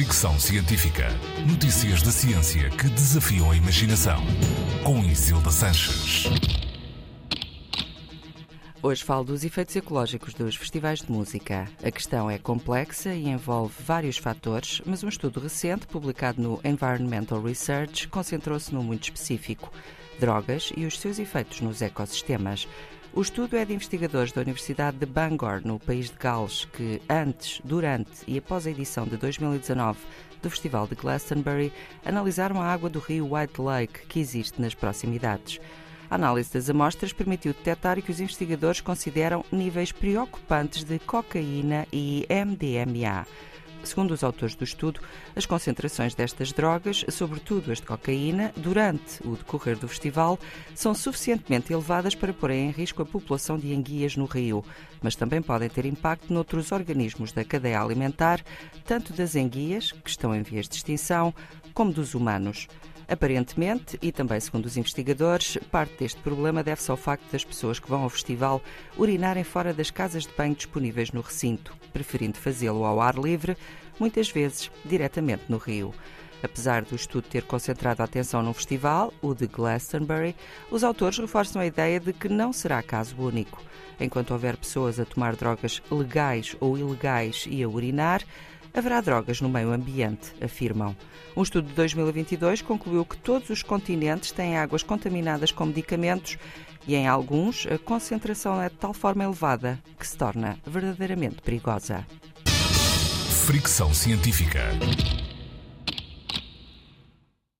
Fricção Científica. Notícias da ciência que desafiam a imaginação. Com Isilda Sanches. Hoje falo dos efeitos ecológicos dos festivais de música. A questão é complexa e envolve vários fatores, mas um estudo recente, publicado no Environmental Research, concentrou-se num muito específico: drogas e os seus efeitos nos ecossistemas. O estudo é de investigadores da Universidade de Bangor, no país de Gales, que antes, durante e após a edição de 2019 do Festival de Glastonbury, analisaram a água do rio White Lake que existe nas proximidades. A análise das amostras permitiu detectar que os investigadores consideram níveis preocupantes de cocaína e MDMA. Segundo os autores do estudo, as concentrações destas drogas, sobretudo as de cocaína, durante o decorrer do festival, são suficientemente elevadas para pôr em risco a população de enguias no rio, mas também podem ter impacto noutros organismos da cadeia alimentar, tanto das enguias, que estão em vias de extinção, como dos humanos. Aparentemente, e também segundo os investigadores, parte deste problema deve-se ao facto das pessoas que vão ao festival urinarem fora das casas de banho disponíveis no recinto, preferindo fazê-lo ao ar livre, muitas vezes diretamente no rio. Apesar do estudo ter concentrado a atenção num festival, o de Glastonbury, os autores reforçam a ideia de que não será caso único. Enquanto houver pessoas a tomar drogas legais ou ilegais e a urinar, haverá drogas no meio ambiente, afirmam. Um estudo de 2022 concluiu que todos os continentes têm águas contaminadas com medicamentos e, em alguns, a concentração é de tal forma elevada que se torna verdadeiramente perigosa. Fricção científica.